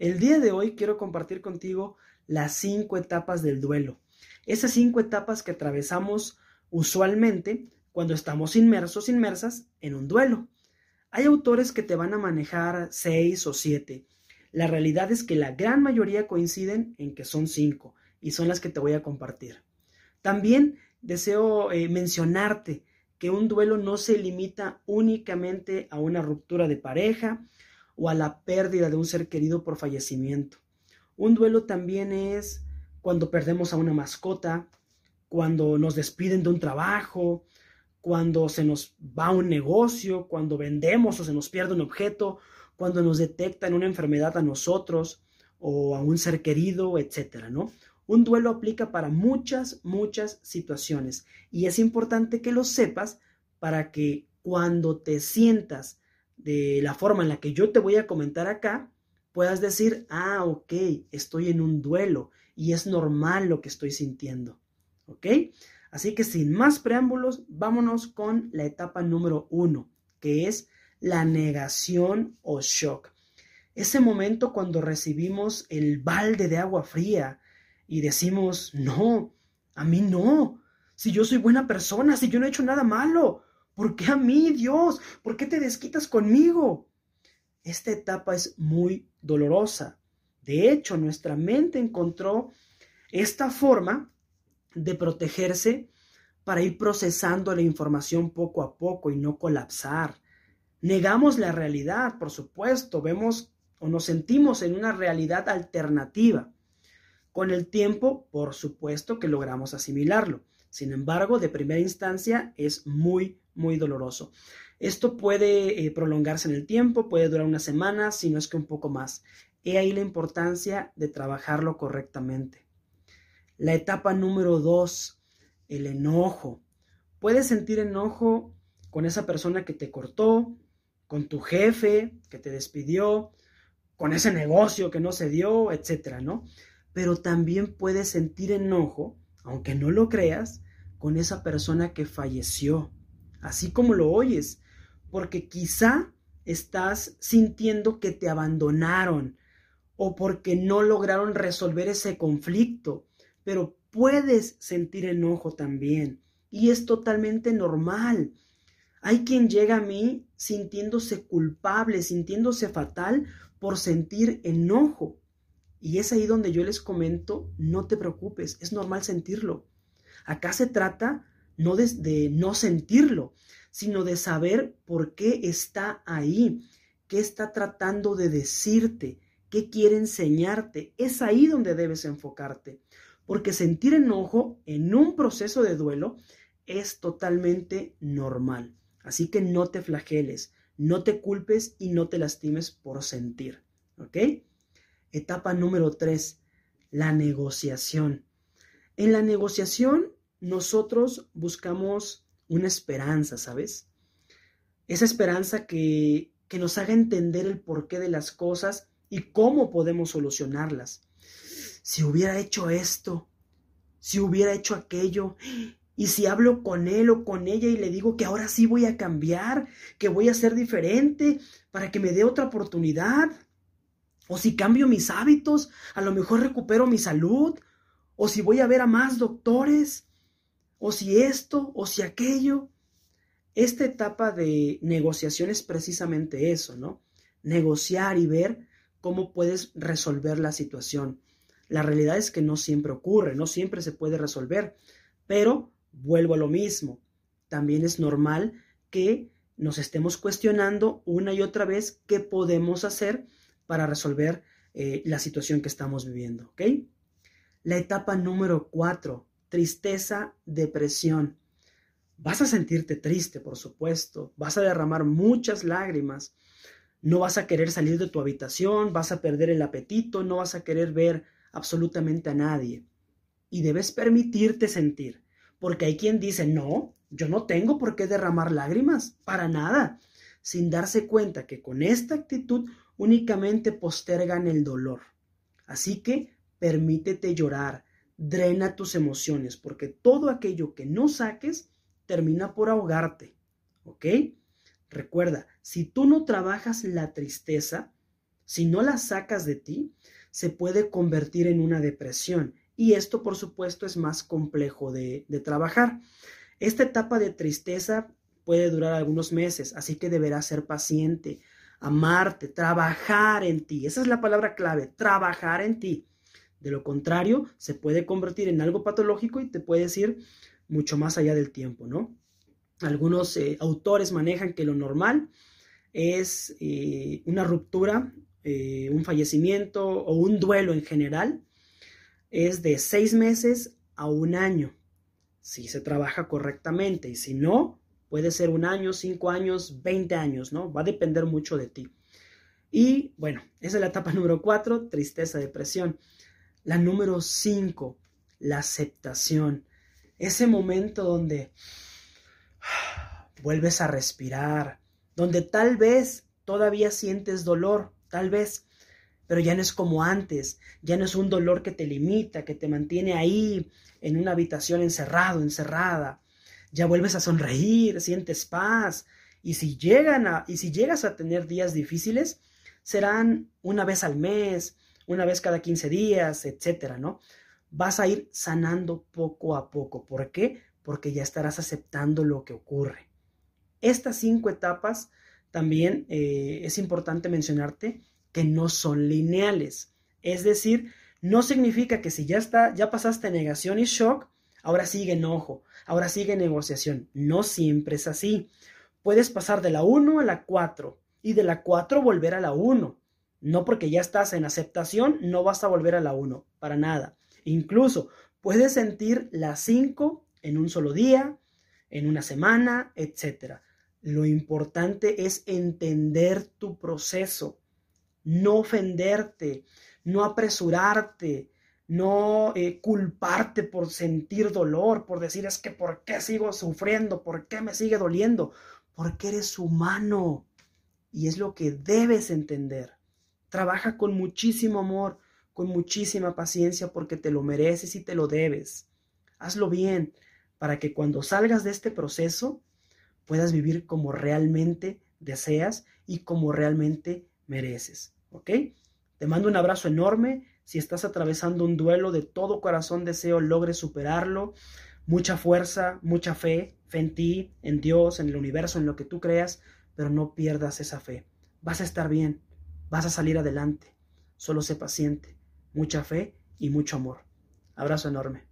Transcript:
El día de hoy quiero compartir contigo las cinco etapas del duelo. Esas cinco etapas que atravesamos usualmente cuando estamos inmersos, inmersas en un duelo. Hay autores que te van a manejar seis o siete. La realidad es que la gran mayoría coinciden en que son cinco y son las que te voy a compartir. También deseo eh, mencionarte que un duelo no se limita únicamente a una ruptura de pareja o a la pérdida de un ser querido por fallecimiento. Un duelo también es cuando perdemos a una mascota, cuando nos despiden de un trabajo, cuando se nos va un negocio, cuando vendemos o se nos pierde un objeto, cuando nos detectan una enfermedad a nosotros o a un ser querido, etcétera, ¿no? Un duelo aplica para muchas, muchas situaciones y es importante que lo sepas para que cuando te sientas de la forma en la que yo te voy a comentar acá, puedas decir, ah, ok, estoy en un duelo y es normal lo que estoy sintiendo. ¿Ok? Así que sin más preámbulos, vámonos con la etapa número uno, que es la negación o shock. Ese momento cuando recibimos el balde de agua fría y decimos, no, a mí no, si yo soy buena persona, si yo no he hecho nada malo, ¿por qué a mí, Dios? ¿Por qué te desquitas conmigo? Esta etapa es muy dolorosa. De hecho, nuestra mente encontró esta forma de protegerse para ir procesando la información poco a poco y no colapsar. Negamos la realidad, por supuesto, vemos o nos sentimos en una realidad alternativa. Con el tiempo, por supuesto que logramos asimilarlo. Sin embargo, de primera instancia es muy, muy doloroso. Esto puede eh, prolongarse en el tiempo, puede durar una semana, si no es que un poco más. He ahí la importancia de trabajarlo correctamente. La etapa número dos, el enojo. Puedes sentir enojo con esa persona que te cortó, con tu jefe que te despidió, con ese negocio que no se dio, etcétera, ¿no? Pero también puedes sentir enojo, aunque no lo creas, con esa persona que falleció, así como lo oyes, porque quizá estás sintiendo que te abandonaron o porque no lograron resolver ese conflicto, pero puedes sentir enojo también y es totalmente normal. Hay quien llega a mí sintiéndose culpable, sintiéndose fatal por sentir enojo. Y es ahí donde yo les comento, no te preocupes, es normal sentirlo. Acá se trata no de, de no sentirlo, sino de saber por qué está ahí, qué está tratando de decirte, qué quiere enseñarte. Es ahí donde debes enfocarte, porque sentir enojo en un proceso de duelo es totalmente normal. Así que no te flageles, no te culpes y no te lastimes por sentir. ¿Ok? Etapa número tres, la negociación. En la negociación nosotros buscamos una esperanza, ¿sabes? Esa esperanza que, que nos haga entender el porqué de las cosas y cómo podemos solucionarlas. Si hubiera hecho esto, si hubiera hecho aquello, y si hablo con él o con ella y le digo que ahora sí voy a cambiar, que voy a ser diferente para que me dé otra oportunidad, o si cambio mis hábitos, a lo mejor recupero mi salud, o si voy a ver a más doctores, o si esto, o si aquello. Esta etapa de negociación es precisamente eso, ¿no? Negociar y ver cómo puedes resolver la situación. La realidad es que no siempre ocurre, no siempre se puede resolver, pero vuelvo a lo mismo. También es normal que nos estemos cuestionando una y otra vez qué podemos hacer para resolver eh, la situación que estamos viviendo, ¿ok? La etapa número cuatro, tristeza, depresión. Vas a sentirte triste, por supuesto, vas a derramar muchas lágrimas, no vas a querer salir de tu habitación, vas a perder el apetito, no vas a querer ver absolutamente a nadie. Y debes permitirte sentir, porque hay quien dice, no, yo no tengo por qué derramar lágrimas, para nada, sin darse cuenta que con esta actitud únicamente postergan el dolor. Así que permítete llorar, drena tus emociones, porque todo aquello que no saques termina por ahogarte. ¿Ok? Recuerda, si tú no trabajas la tristeza, si no la sacas de ti, se puede convertir en una depresión. Y esto, por supuesto, es más complejo de, de trabajar. Esta etapa de tristeza puede durar algunos meses, así que deberás ser paciente, amarte, trabajar en ti. Esa es la palabra clave, trabajar en ti. De lo contrario, se puede convertir en algo patológico y te puedes ir mucho más allá del tiempo, ¿no? Algunos eh, autores manejan que lo normal es eh, una ruptura, eh, un fallecimiento o un duelo en general, es de seis meses a un año, si se trabaja correctamente, y si no, puede ser un año, cinco años, veinte años, ¿no? Va a depender mucho de ti. Y bueno, esa es la etapa número cuatro, tristeza, depresión. La número 5, la aceptación. Ese momento donde vuelves a respirar, donde tal vez todavía sientes dolor, tal vez, pero ya no es como antes, ya no es un dolor que te limita, que te mantiene ahí en una habitación encerrado, encerrada. Ya vuelves a sonreír, sientes paz, y si llegan a y si llegas a tener días difíciles, serán una vez al mes, una vez cada 15 días, etcétera, ¿no? Vas a ir sanando poco a poco. ¿Por qué? Porque ya estarás aceptando lo que ocurre. Estas cinco etapas también eh, es importante mencionarte que no son lineales. Es decir, no significa que si ya está, ya pasaste negación y shock, ahora sigue enojo, ahora sigue negociación. No siempre es así. Puedes pasar de la 1 a la 4 y de la 4 volver a la 1. No porque ya estás en aceptación, no vas a volver a la 1, para nada. Incluso puedes sentir la 5 en un solo día, en una semana, etc. Lo importante es entender tu proceso, no ofenderte, no apresurarte, no eh, culparte por sentir dolor, por decir es que por qué sigo sufriendo, por qué me sigue doliendo, porque eres humano y es lo que debes entender. Trabaja con muchísimo amor, con muchísima paciencia porque te lo mereces y te lo debes. Hazlo bien para que cuando salgas de este proceso puedas vivir como realmente deseas y como realmente mereces. ¿Ok? Te mando un abrazo enorme. Si estás atravesando un duelo, de todo corazón deseo logres superarlo. Mucha fuerza, mucha fe, fe en ti, en Dios, en el universo, en lo que tú creas, pero no pierdas esa fe. Vas a estar bien. Vas a salir adelante. Solo sé paciente, mucha fe y mucho amor. Abrazo enorme.